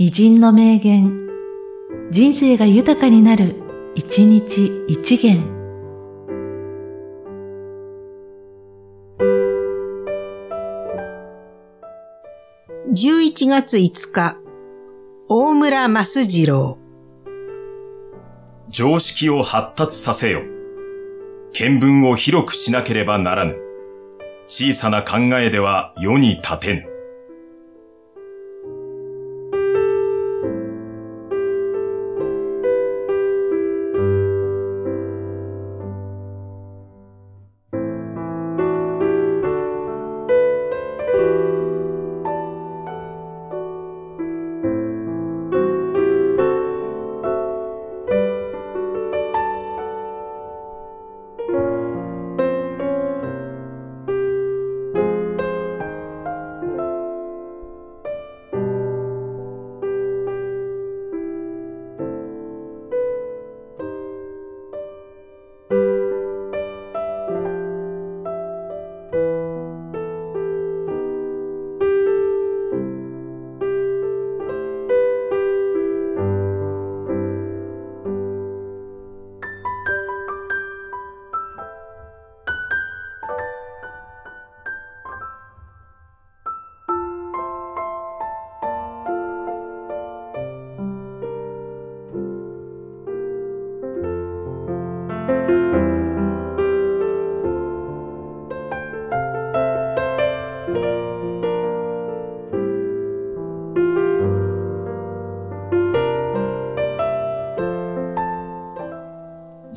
偉人の名言、人生が豊かになる、一日一元。11月5日、大村益次郎。常識を発達させよ。見聞を広くしなければならぬ。小さな考えでは世に立てぬ。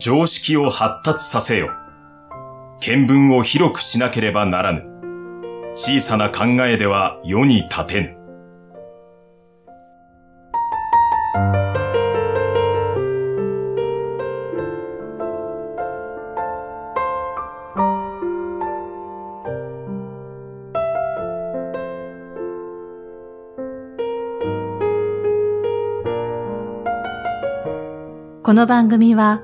常識を発達させよ。見聞を広くしなければならぬ。小さな考えでは世に立てぬ。この番組は、